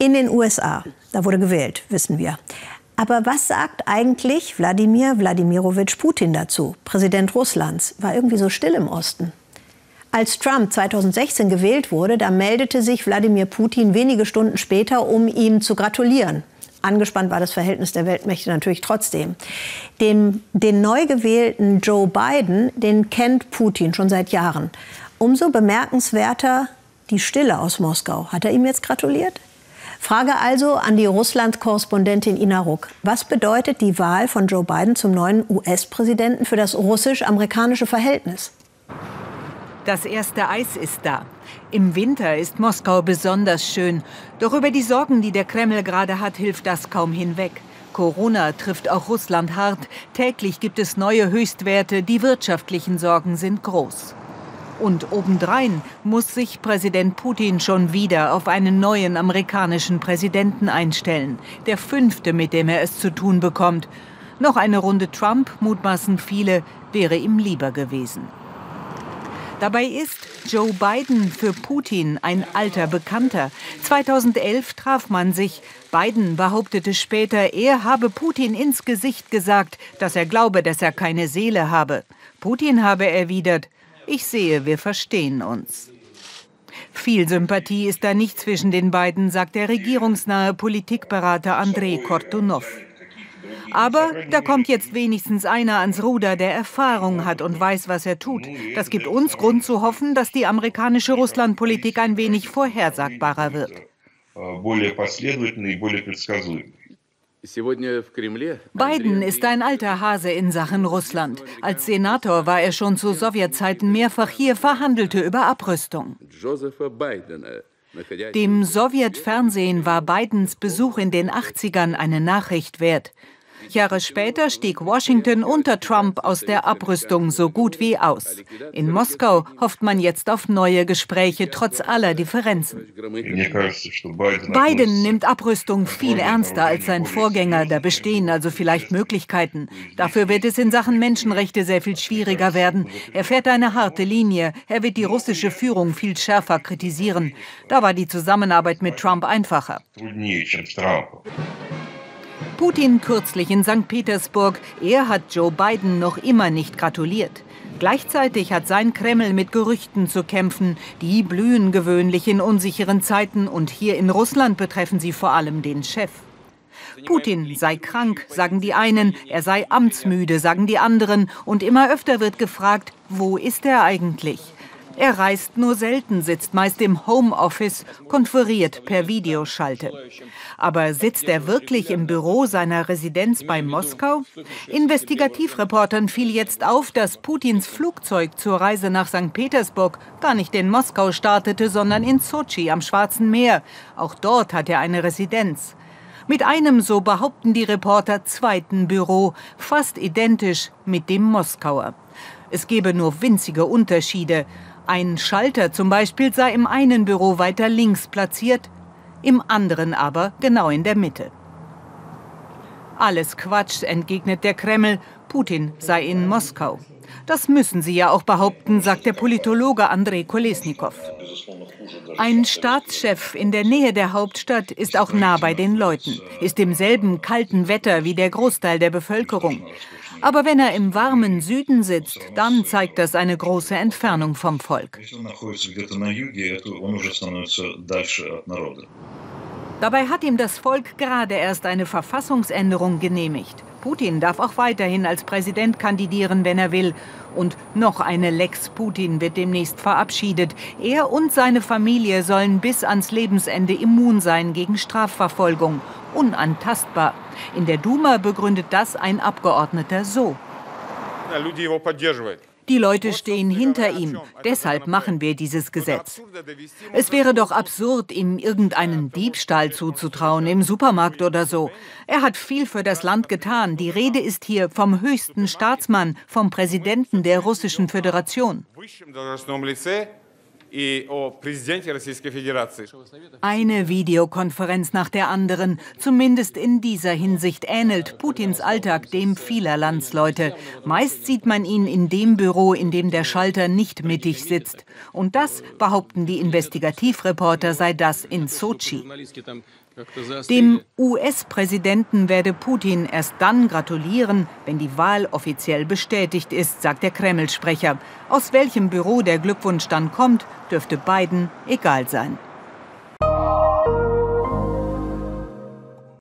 In den USA, da wurde gewählt, wissen wir. Aber was sagt eigentlich Wladimir Wladimirovich Putin dazu, Präsident Russlands? War irgendwie so still im Osten. Als Trump 2016 gewählt wurde, da meldete sich Wladimir Putin wenige Stunden später, um ihm zu gratulieren. Angespannt war das Verhältnis der Weltmächte natürlich trotzdem. Dem, den neu gewählten Joe Biden, den kennt Putin schon seit Jahren. Umso bemerkenswerter die Stille aus Moskau. Hat er ihm jetzt gratuliert? Frage also an die Russland-Korrespondentin Ina Ruck. Was bedeutet die Wahl von Joe Biden zum neuen US-Präsidenten für das russisch-amerikanische Verhältnis? Das erste Eis ist da. Im Winter ist Moskau besonders schön. Doch über die Sorgen, die der Kreml gerade hat, hilft das kaum hinweg. Corona trifft auch Russland hart. Täglich gibt es neue Höchstwerte. Die wirtschaftlichen Sorgen sind groß. Und obendrein muss sich Präsident Putin schon wieder auf einen neuen amerikanischen Präsidenten einstellen. Der fünfte, mit dem er es zu tun bekommt. Noch eine Runde Trump, mutmaßen viele, wäre ihm lieber gewesen. Dabei ist Joe Biden für Putin ein alter Bekannter. 2011 traf man sich. Biden behauptete später, er habe Putin ins Gesicht gesagt, dass er glaube, dass er keine Seele habe. Putin habe erwidert, ich sehe, wir verstehen uns. Viel Sympathie ist da nicht zwischen den beiden, sagt der regierungsnahe Politikberater Andrei Kortunov. Aber da kommt jetzt wenigstens einer ans Ruder, der Erfahrung hat und weiß, was er tut. Das gibt uns Grund zu hoffen, dass die amerikanische Russlandpolitik ein wenig vorhersagbarer wird. Biden ist ein alter Hase in Sachen Russland. Als Senator war er schon zu Sowjetzeiten mehrfach hier, verhandelte über Abrüstung. Dem Sowjetfernsehen war Bidens Besuch in den 80ern eine Nachricht wert. Jahre später stieg Washington unter Trump aus der Abrüstung so gut wie aus. In Moskau hofft man jetzt auf neue Gespräche trotz aller Differenzen. Biden nimmt Abrüstung viel ernster als sein Vorgänger. Da bestehen also vielleicht Möglichkeiten. Dafür wird es in Sachen Menschenrechte sehr viel schwieriger werden. Er fährt eine harte Linie. Er wird die russische Führung viel schärfer kritisieren. Da war die Zusammenarbeit mit Trump einfacher. Putin kürzlich in St. Petersburg. Er hat Joe Biden noch immer nicht gratuliert. Gleichzeitig hat sein Kreml mit Gerüchten zu kämpfen. Die blühen gewöhnlich in unsicheren Zeiten und hier in Russland betreffen sie vor allem den Chef. Putin sei krank, sagen die einen, er sei amtsmüde, sagen die anderen, und immer öfter wird gefragt, wo ist er eigentlich? Er reist nur selten, sitzt meist im Homeoffice, konferiert per Videoschalte. Aber sitzt er wirklich im Büro seiner Residenz bei Moskau? Investigativreportern fiel jetzt auf, dass Putins Flugzeug zur Reise nach St. Petersburg gar nicht in Moskau startete, sondern in Sochi am Schwarzen Meer. Auch dort hat er eine Residenz. Mit einem, so behaupten die Reporter, zweiten Büro, fast identisch mit dem Moskauer. Es gebe nur winzige Unterschiede. Ein Schalter zum Beispiel sei im einen Büro weiter links platziert, im anderen aber genau in der Mitte. Alles Quatsch, entgegnet der Kreml, Putin sei in Moskau. Das müssen sie ja auch behaupten, sagt der Politologe Andrei Kolesnikow. Ein Staatschef in der Nähe der Hauptstadt ist auch nah bei den Leuten, ist im selben kalten Wetter wie der Großteil der Bevölkerung. Aber wenn er im warmen Süden sitzt, dann zeigt das eine große Entfernung vom Volk. Dabei hat ihm das Volk gerade erst eine Verfassungsänderung genehmigt. Putin darf auch weiterhin als Präsident kandidieren, wenn er will. Und noch eine Lex Putin wird demnächst verabschiedet. Er und seine Familie sollen bis ans Lebensende immun sein gegen Strafverfolgung. Unantastbar. In der Duma begründet das ein Abgeordneter so. Die Leute stehen hinter ihm. Deshalb machen wir dieses Gesetz. Es wäre doch absurd, ihm irgendeinen Diebstahl zuzutrauen im Supermarkt oder so. Er hat viel für das Land getan. Die Rede ist hier vom höchsten Staatsmann, vom Präsidenten der Russischen Föderation. Eine Videokonferenz nach der anderen. Zumindest in dieser Hinsicht ähnelt Putins Alltag dem vieler Landsleute. Meist sieht man ihn in dem Büro, in dem der Schalter nicht mittig sitzt. Und das, behaupten die Investigativreporter, sei das in Sochi. Dem US-Präsidenten werde Putin erst dann gratulieren, wenn die Wahl offiziell bestätigt ist, sagt der Kreml-Sprecher. Aus welchem Büro der Glückwunsch dann kommt, dürfte Biden egal sein.